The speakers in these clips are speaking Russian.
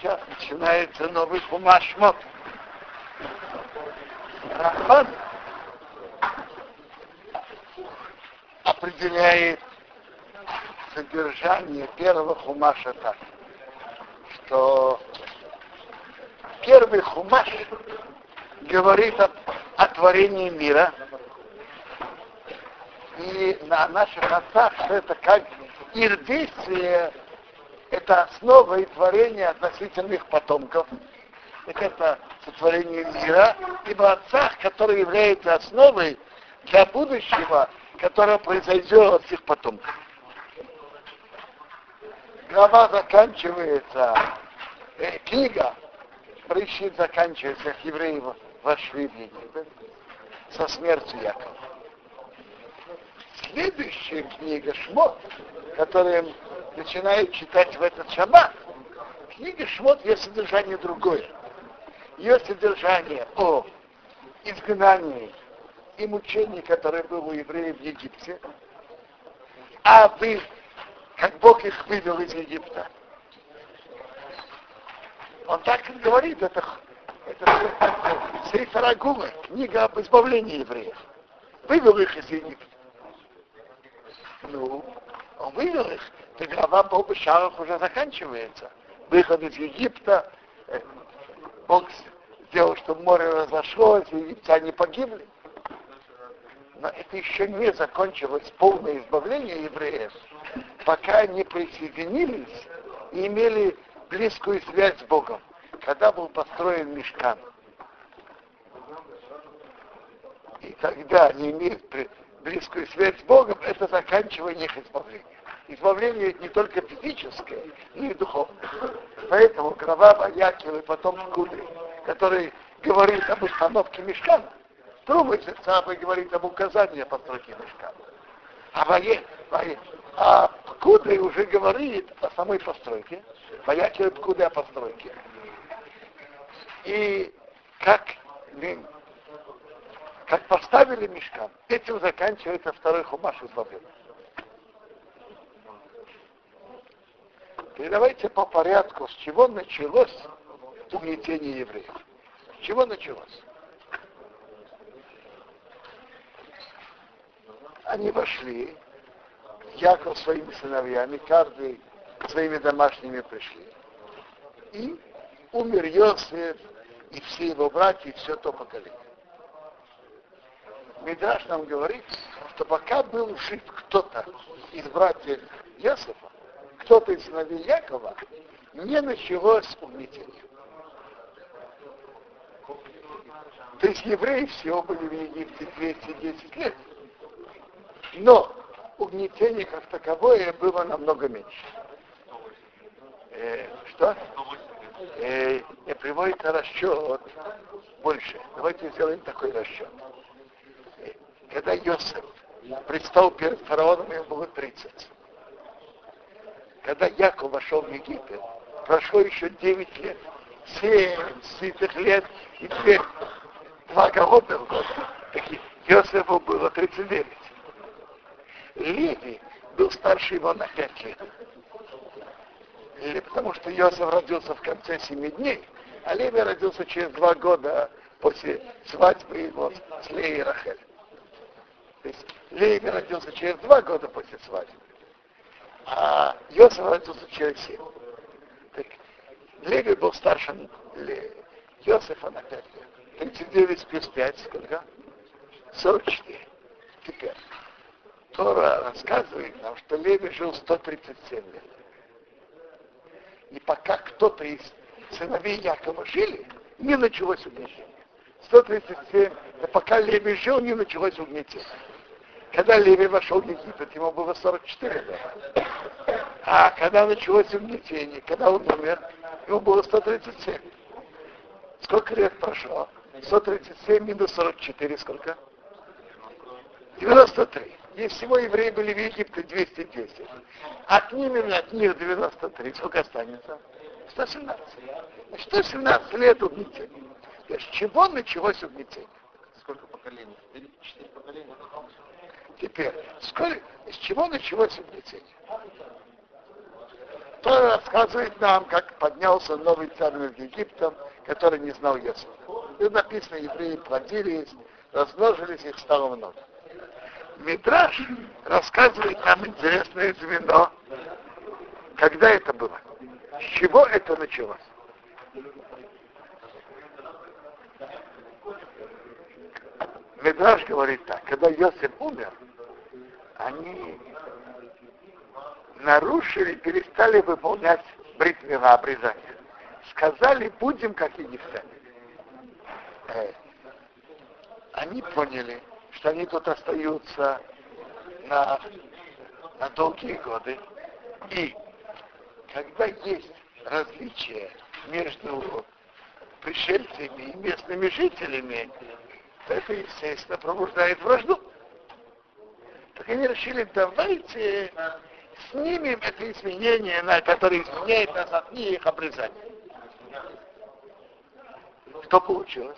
сейчас начинается новый хумашмот. Рахман определяет содержание первого хумаша так, что первый хумаш говорит о, о творении мира, и на наших отцах, это как их это основа и творение относительно их потомков. Так это сотворение мира, ибо отцах, который является основой для будущего, которое произойдет с их потомков. Глава заканчивается, э, книга Прищит заканчивается, как евреи вошли в Египет со смертью Якова. Следующая книга Шмот, которую начинают читать в этот шаббат, книга Шмот, ее содержание другое. Ее содержание о изгнании и мучении, которое было у евреев в Египте, а вы, как Бог их вывел из Египта. Он так и говорит, это, это Сейфер Агула, книга об избавлении евреев. Вывел их из Египта. Ну, он вывел их, то глава по Бешарах уже заканчивается. Выход из Египта, э, Бог сделал, чтобы море разошлось, и египтяне погибли. Но это еще не закончилось полное избавление евреев, пока они присоединились и имели близкую связь с Богом, когда был построен мешкан. И тогда они имеют близкую связь с Богом, это заканчивание их избавления. Избавление не только физическое, но и духовное. Поэтому глава Баякил и потом Скуды, который говорит об установке мешкана, Трубы Сабы говорит об указании постройки мешкана. А Бае, Бае, а Пкуды уже говорит о самой постройке, Баякил Пкуды о постройке. И как как поставили мешкан, этим заканчивается второй хумаш из Вавилона. И давайте по порядку, с чего началось угнетение евреев. С чего началось? Они вошли, Яков своими сыновьями, каждый своими домашними пришли. И умер Йосиф, и все его братья, и все то поколение. Медраж нам говорит, что пока был жив кто-то из братьев Йосифа, кто-то из сыновей Якова, не началось угнетение. То есть евреи всего были в Египте 210 лет. Но угнетение как таковое было намного меньше. Э, что? Э, приводится расчет больше. Давайте сделаем такой расчет когда Йосеф предстал перед фараоном, ему было 30. Когда Яков вошел в Египет, прошло еще 9 лет, 7 сытых лет и теперь два голодных года. Йосефу было 39. Леви был старше его на 5 лет. Или потому что Йосеф родился в конце 7 дней, а Леви родился через два года после свадьбы его с Леей Рахель. То есть Леви родился через два года после свадьбы, а Йосиф родился через семь. Так, Леви был старше Йосифа на пять лет. 39 плюс 5, сколько? 44. Теперь, Тора рассказывает нам, что Леви жил 137 лет. И пока кто-то из сыновей Якова жили, не началось угнетение. 137, да пока Леви жил, не началось угнетение. Когда Леви вошел в Египет, ему было 44 лет. А когда началось угнетение, когда он умер, ему было 137. Сколько лет прошло? 137 минус 44 сколько? 93. И всего евреи были в Египте 210. От них, от них 93. Сколько останется? 117. 117 лет угнетения. С чего началось угнетение? Сколько поколений? Четыре поколения. Теперь, сколько, с чего началось угнетение? Тора рассказывает нам, как поднялся новый царь над Египтом, который не знал Иосифа. И написано, евреи плодились, размножились, их стало много. Мидраш рассказывает нам интересное звено. Когда это было? С чего это началось? Медраж говорит так, когда Йосиф умер, они нарушили, перестали выполнять бритвенное обрезание. Сказали, будем как египтяне. Э, они поняли, что они тут остаются на, на долгие годы. И когда есть различия между пришельцами и местными жителями, то это, естественно, пробуждает вражду. Так они решили, давайте снимем это изменение, на которое изменяет нас от них обрезание. Что получилось?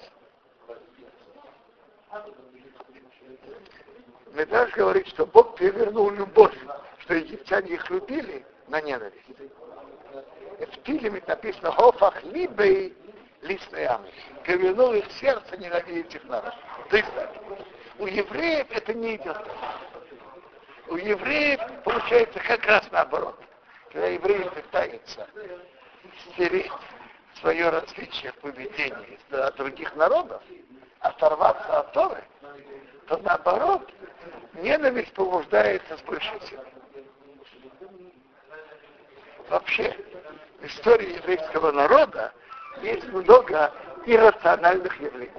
Медраж говорит, что Бог перевернул любовь, что египтяне их любили на ненависть. В Тилеме написано «Хофах либей листныями». Перевернул их сердце ненавидеть их народ. То есть у евреев это не идет. У евреев получается как раз наоборот. Когда евреи пытаются стереть свое различие в поведении от других народов, оторваться от Торы, то наоборот, ненависть побуждается с большей силой. Вообще, в истории еврейского народа есть много иррациональных явлений,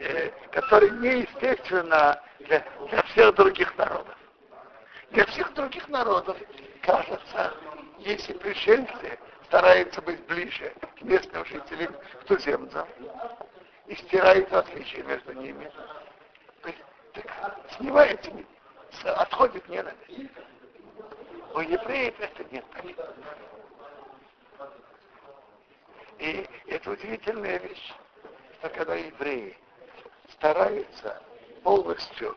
э, которые неестественно для, для всех других народов. Для всех других народов, кажется, если пришельцы стараются быть ближе к местным жителям, к туземцам, и стирает различия между ними, так снимается, отходит ненависть. У евреев это нет. И это удивительная вещь, что когда евреи стараются полностью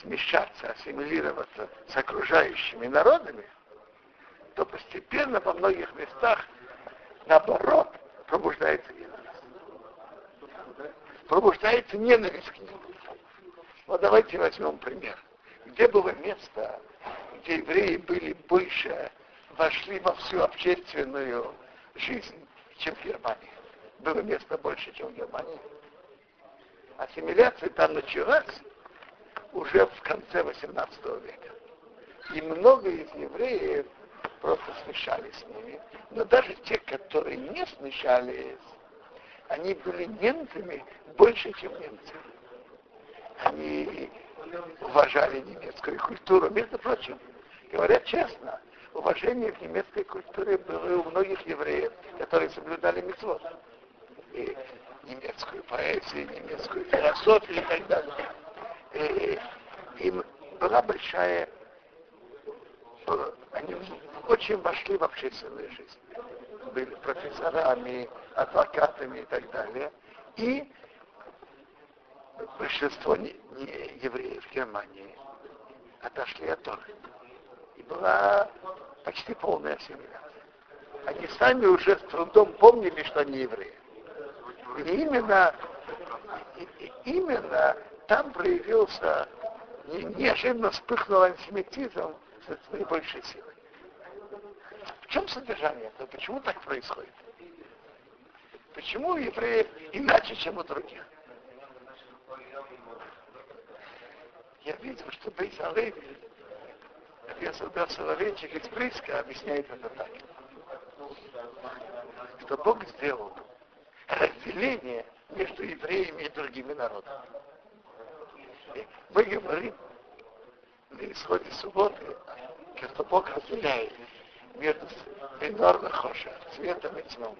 смещаться, ассимилироваться с окружающими народами, то постепенно во многих местах, наоборот, пробуждается ненависть. Пробуждается ненависть к ним. Вот давайте возьмем пример. Где было место, где евреи были больше, вошли во всю общественную жизнь, чем в Германии. Было место больше, чем в Германии. Ассимиляция там началась уже в конце 18 века. И много из евреев просто смешались с ними. Но даже те, которые не смешались, они были немцами больше, чем немцы. Они уважали немецкую культуру. Между прочим, говорят честно, уважение в немецкой культуре было у многих евреев, которые соблюдали митцвот. Немецкую поэзию, немецкую философию и так далее. И им была большая... Они очень вошли в общественную жизнь. Были профессорами, адвокатами и так далее. И большинство не, не евреев Германии отошли от Торы. И была почти полная ассимиляция. Они сами уже с трудом помнили, что они евреи. И именно, именно там проявился, неожиданно вспыхнул антисемитизм с наибольшей силой. В чем содержание этого? Почему так происходит? Почему евреи иначе, чем у других? Я видел, что Алеви, профессор Дав Соловейчик из Приска объясняет это так. Что Бог сделал разделение между евреями и другими народами. Мы говорим на исходе субботы, что Бог разделяет между Бенор Хоша, светом и тьмом.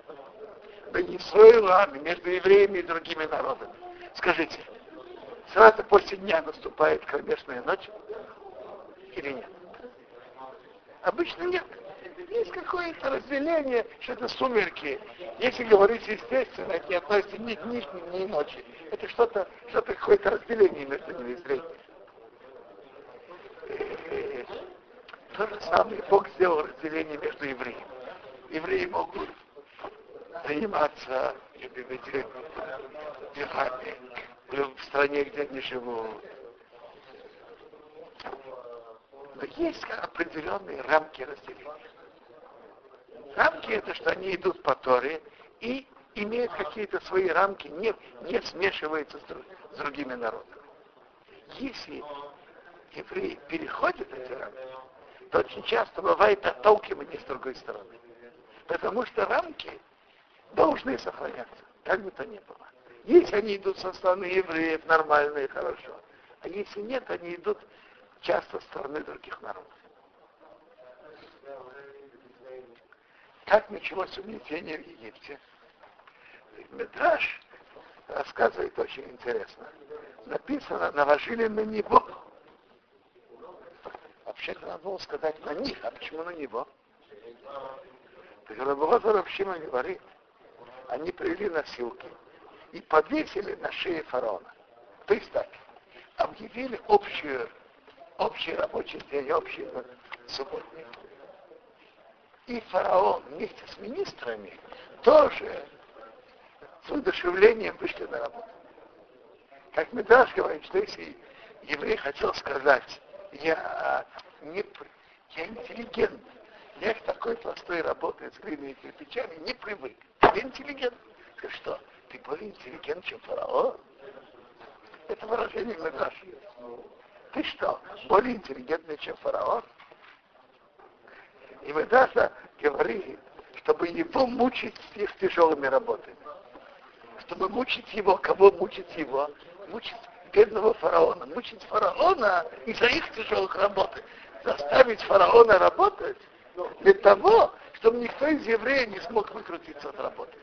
Бенисроилами, между евреями и другими народами. Скажите, сразу после дня наступает кромешная ночь или нет? Обычно нет. Есть какое-то разделение, что это сумерки. Если говорить естественно, это не относится ни к дни, ни к ночи. Это что-то, что-то какое-то разделение между ними зрения. То же самое Бог сделал разделение между евреями. Евреи могут заниматься делами в стране, где они живут. Но есть определенные рамки разделения. Рамки это, что они идут по Торе и имеют какие-то свои рамки, не, не смешиваются с, друг, с другими народами. Если евреи переходят эти рамки, то очень часто бывает отталкивание с другой стороны. Потому что рамки должны сохраняться, как бы то ни было. Если они идут со стороны евреев, нормально и хорошо. А если нет, они идут часто со стороны других народов. Как началось угнетение в Египте? Медраж рассказывает очень интересно. Написано, наложили на него. Вообще-то надо было сказать на них, а почему на него? Так вообще говорит, они привели носилки и повесили на шее фараона. То есть так, объявили общую, общий рабочий день, общий субботник. И фараон вместе с министрами тоже с удушевлением вышли на работу. Как Медраж говорит, что если еврей хотел сказать, я, не, я интеллигент, я к такой простой работе с глиной и кирпичами не привык. Я интеллигент. Ты что, ты более интеллигент, чем фараон? Это выражение Медраж. Ты что, более интеллигентный, чем фараон? И Медаша говорит, чтобы его мучить их тяжелыми работами чтобы мучить его, кого мучить его? Мучить бедного фараона. Мучить фараона из-за их тяжелых работы. Заставить фараона работать для того, чтобы никто из евреев не смог выкрутиться от работы.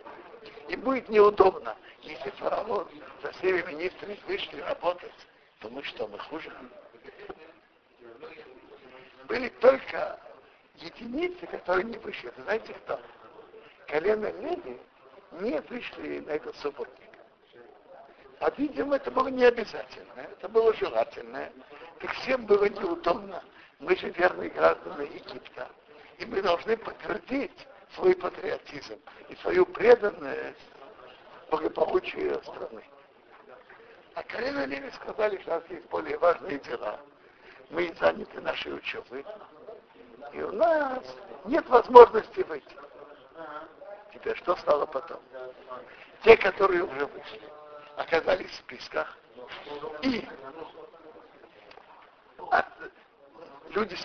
И будет неудобно, если фараон со всеми министрами вышли работать, то мы что, мы хуже? Были только единицы, которые не вышли. Вы знаете кто? Колено Леви не пришли на этот субботник. А, видимо, это было не обязательно, это было желательно. Так всем было неудобно. Мы же верные граждане Египта. И мы должны подтвердить свой патриотизм и свою преданность благополучию страны. А Карина Леви сказали, что у нас есть более важные дела. Мы заняты нашей учебой. И у нас нет возможности выйти. Теперь что стало потом? Те, которые уже вышли, оказались в списках. И люди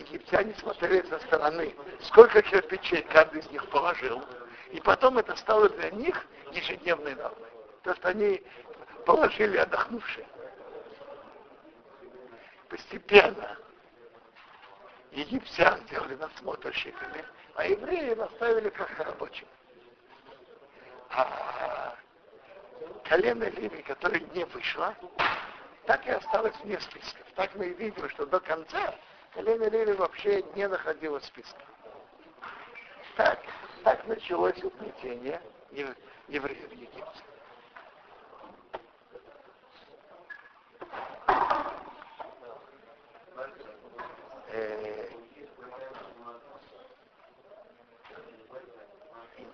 египтяне смотрели со стороны, сколько кирпичей каждый из них положил. И потом это стало для них ежедневной нормой. То, что они положили отдохнувшие. Постепенно египтян сделали надсмотрщиками, а евреи оставили просто рабочим. А колено Леви, которое не вышло, так и осталось вне списков. Так мы и видим, что до конца колено Леви вообще не находилось в списках. Так, так началось угнетение евреев в Египте.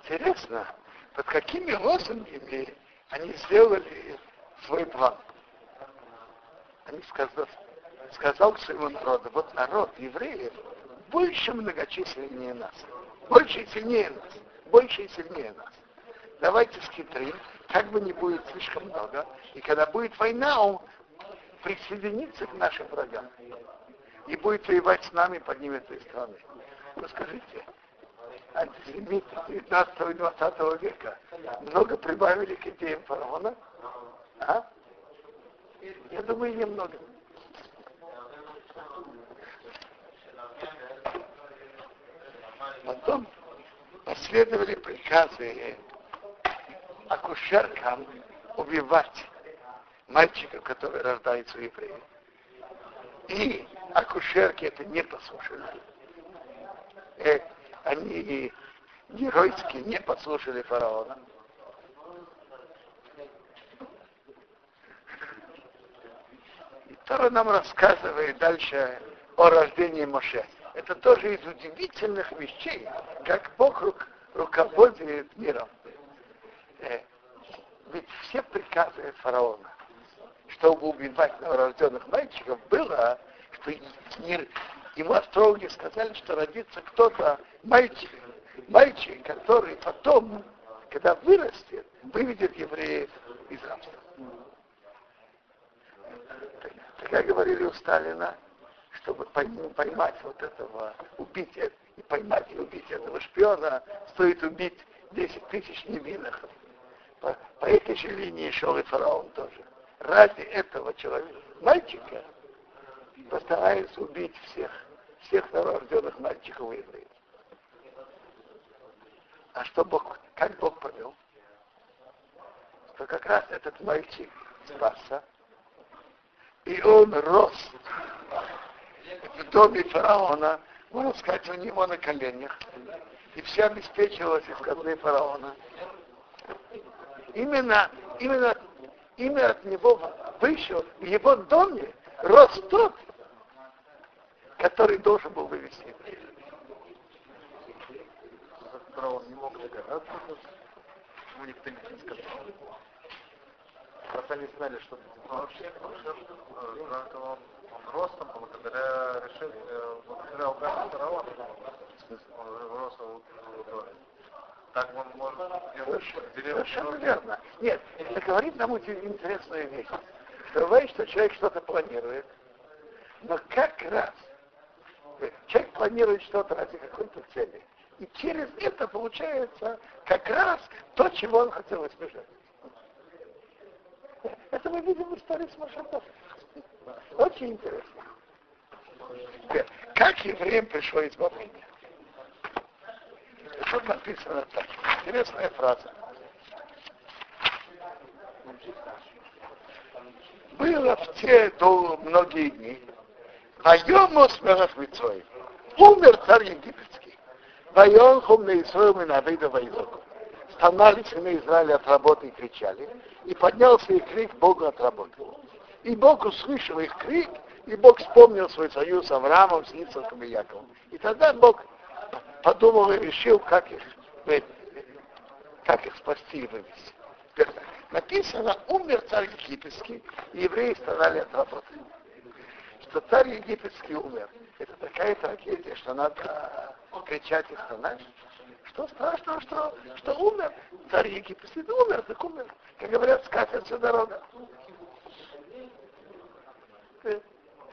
Интересно, под какими лозунгами они сделали свой план. Они сказал к своему народу, вот народ евреев больше многочисленнее нас, больше и сильнее нас, больше и сильнее нас. Давайте скитрим, как бы не будет слишком много, и когда будет война, он присоединится к нашим врагам и будет воевать с нами, поднимет из страны. Ну антисемиты 19 и 20 века много прибавили к идеям фараона? А? Я думаю, немного. Потом последовали приказы акушеркам убивать мальчиков, которые рождаются евреи. И акушерки это не послушали. Они геройски не послушали фараона. И Тора нам рассказывает дальше о рождении Моше. это тоже из удивительных вещей, как Бог рук, руководит миром. Э, ведь все приказы фараона, чтобы убивать новорожденных мальчиков, было, что ему астрологи сказали, что родится кто-то мальчик, мальчик, который потом, когда вырастет, выведет евреев из рабства. Как говорили у Сталина, чтобы поймать вот этого, убить и поймать и убить этого шпиона, стоит убить 10 тысяч невинных. По, по этой же линии шел и фараон тоже. Ради этого человека, мальчика, постарается убить всех, всех новорожденных мальчиков и евреев. А что Бог, как Бог повел? Что как раз этот мальчик спасся, и он рос в доме фараона, можно сказать, у него на коленях. И все обеспечивалось из казны фараона. Именно, именно, именно от него вышел в его доме рос тот, который должен был вывести. Фараон не мог догадаться, ему никто не сказал. Просто они знали, что вообще, он ростом благодаря решению, э, благодаря указу фараона. Он рос так он может Совершенно верно. Нет, это говорит нам очень интересную вещь. Бывает, что человек что-то планирует, но как раз человек планирует что-то ради какой-то цели. И через это получается как раз то, чего он хотел избежать. Это мы видим в истории с Машатов. Очень интересно. Как евреям пришло избавление? Тут написано так. Интересная фраза. Было в те до многие дни. Вайомос Мелахмицой. Умер царь египетский. Вайон хум на и на Авида Вайзоку. Стонали сыны Израиля от работы и кричали. И поднялся их крик Богу от работы. И Бог услышал их крик, и Бог вспомнил свой союз с Авраамом, с Ицхаком и Яковом. И тогда Бог подумал и решил, как их, как их спасти и вывести. Написано, умер царь египетский, и евреи страдали от работы. Что царь египетский умер. Это такая трагедия, что надо кричать и стонать. Что страшного, что, что умер царь египетский? Да умер, так умер. Как говорят, скатится дорога.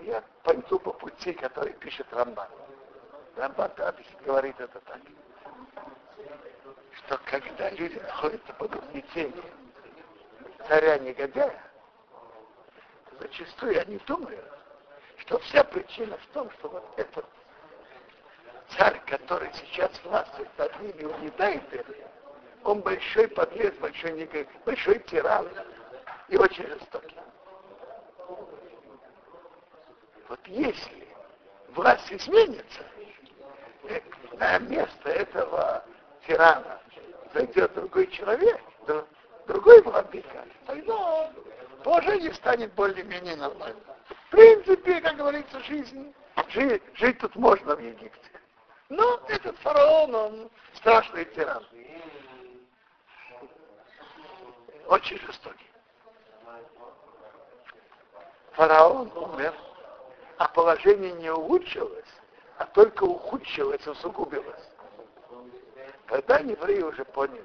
Я пойду по пути, который пишет Рамбан. Рамбан говорит это так. Что когда люди находятся под угнетением царя негодяя, то зачастую они думают, что вся причина в том, что вот этот царь, который сейчас властвует над ними, угнетает их, он большой подлец, большой негодяй, большой тиран и очень жестокий. Вот если власть изменится, на место этого тирана зайдет другой человек, другой владыка, тогда положение станет более-менее нормальным. Принципе, как говорится, жизнь, жить, жить тут можно в Египте. Но этот фараон, он страшный тиран. Очень жестокий. Фараон умер а положение не улучшилось, а только ухудшилось, усугубилось. Когда евреи уже поняли,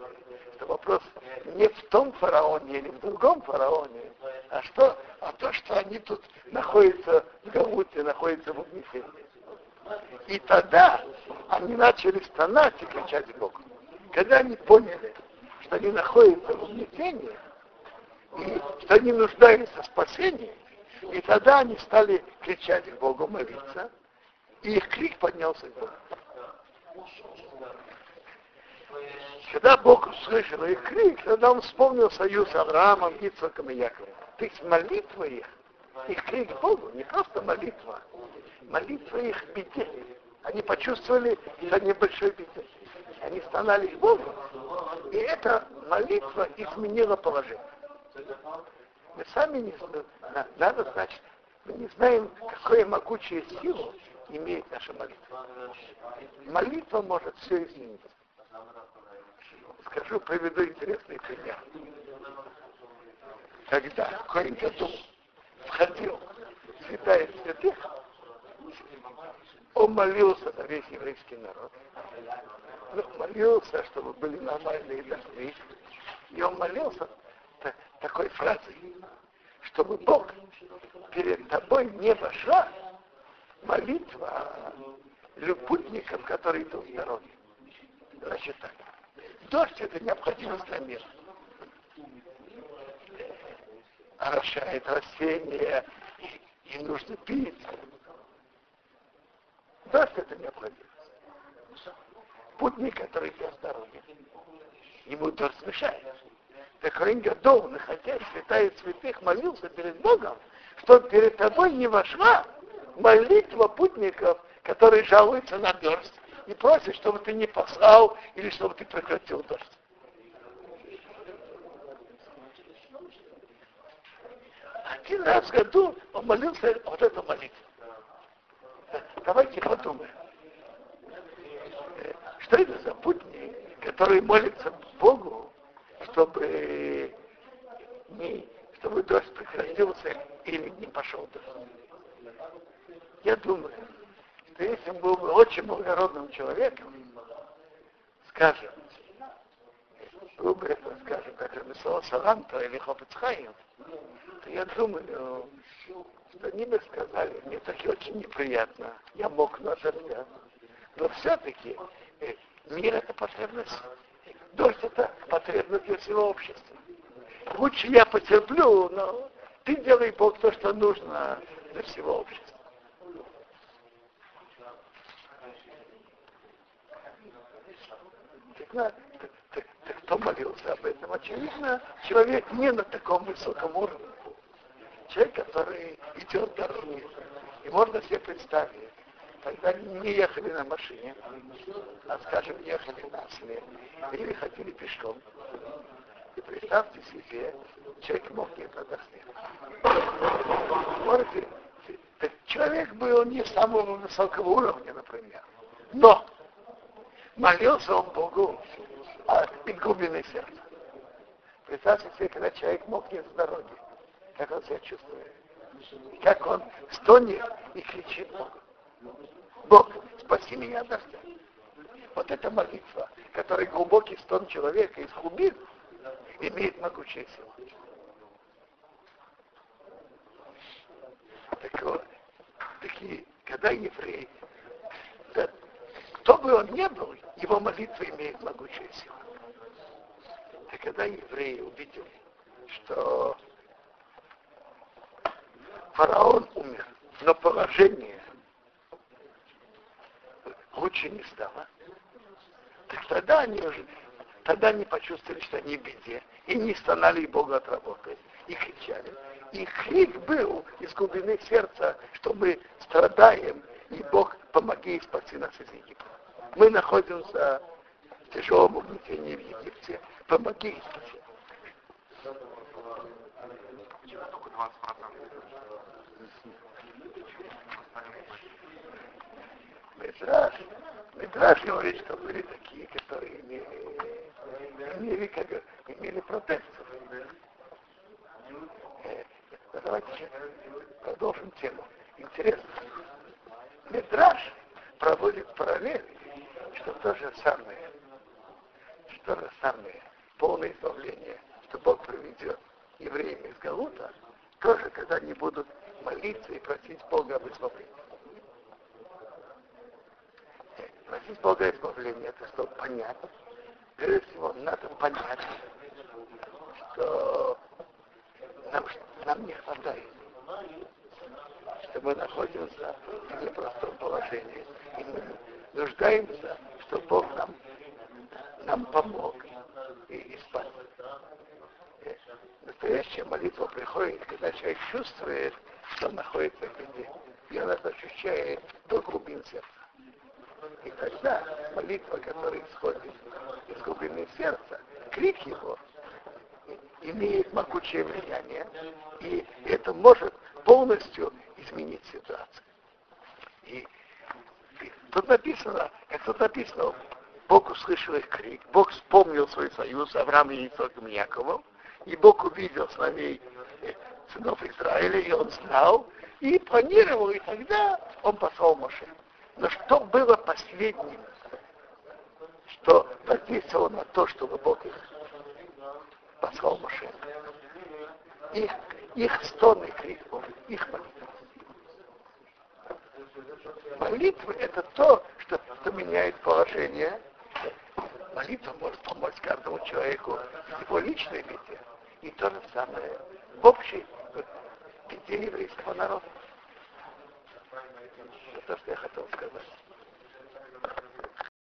что вопрос не в том фараоне или в другом фараоне, а что, а то, что они тут находятся в Галуте, находятся в угнетении. И тогда они начали стонать и кричать Богу. Когда они поняли, что они находятся в угнетении, и что они нуждаются в спасении, и тогда они стали кричать Богу, молиться, и их крик поднялся к Богу. Когда Бог услышал их крик, тогда он вспомнил союз с Авраамом, Ицхаком и Яковом. То есть молитва их, их крик к Богу, не просто молитва, молитва их беде. Они почувствовали, что они большой беде. Они стонали к Богу, и эта молитва изменила положение. Мы сами не знаем, надо знать, мы не знаем, какую могучую силу имеет наша молитва. Молитва может все изменить. Скажу, приведу интересный пример. Когда Коин Гадул входил в святая святых, он молился за весь еврейский народ. Ну, молился, чтобы были нормальные дожди. И он молился такой фразой, чтобы Бог перед тобой не вошла молитва путников, которые идут в дороге. Значит так. Дождь это необходимость для мира. Орошает растения, и, нужно пить. Дождь это необходимость. Путник, который без дороги, ему дождь мешает. Так Рейн Гадол, находясь святая святых, молился перед Богом, что перед тобой не вошла молитва путников, которые жалуются на дождь и просят, чтобы ты не послал или чтобы ты прекратил дождь. Один раз в году он молился вот эту молитву. Давайте подумаем. Что это за путник, который молится Богу, чтобы, не, чтобы дождь прекратился или не пошел дождь? Я думаю, что если он был бы очень благородным человеком, скажем, был бы это, скажем, как Рамисова Саланта или Хопецхайм, то я думаю, что они бы сказали, мне так очень неприятно, я мог на дождя. Но все-таки э, мир это потребность, дождь это потребность для всего общества. Лучше я потерплю, но ты делай Бог то, что нужно для всего общества. Так, так кто молился об этом? Очевидно, человек не на таком высоком уровне. Человек, который идет дорогой. И можно себе представить, тогда не ехали на машине, а, скажем, ехали на осле, или ходили пешком. И представьте себе, человек мог не. Можете, человек был не самого высокого уровня, например. Но молился он Богу от глубины сердца. Представьте себе, когда человек мог не с дороги, как он себя чувствует. И как он стонет и кричит Богу. Бог, спаси меня от дождя. Вот эта молитва, которая глубокий стон человека из глубин, имеет могучее силу. Так вот, такие, когда еврей, да, кто бы он ни был, его молитва имеет могучую силу. А когда евреи увидели, что фараон умер, но положение лучше не стало, так тогда они уже, тогда они почувствовали, что они в беде, и не стонали Богу от работы, и кричали. И крик был из глубины сердца, что мы страдаем, и Бог помоги спаси нас из Египта. Мы находимся в тяжелом угнетении в Египте. Помоги и спаси. Медраж, Медраж говорит, что были такие, которые имели, имели, как, имели протекцию. Э, давайте продолжим тему. Интересно. Медраж проводит параллель, что то же самое, что то же самое, полное избавление, что Бог приведет евреям из Галута, тоже когда они будут молиться и просить Бога об избавлении. Просить Бога избавления, это что понять. Прежде всего, надо понять, что нам, нам не хватает что мы находимся в непростом положении. И мы нуждаемся, чтобы Бог нам, нам помог и, и. Э, настоящая молитва приходит, когда человек чувствует, что он находится в беде. И он это ощущает до глубин сердца. И тогда молитва, которая исходит из глубины сердца, крик его имеет могучее влияние. И это может полностью изменить ситуацию. И тут написано, как тут написано, Бог услышал их крик, Бог вспомнил свой союз Авраам и Ицхаком и Яковом, и Бог увидел сыновей э, сынов Израиля, и он знал, и планировал, и тогда он послал Моше. Но что было последним, что подействовало на то, чтобы Бог их послал Моше? Их, их стоны крик, их молитва. Молитва это то, что, что меняет положение. Молитва может помочь каждому человеку в его личной беде. И то же самое в общей беде еврейского народа. Это то, что я хотел сказать.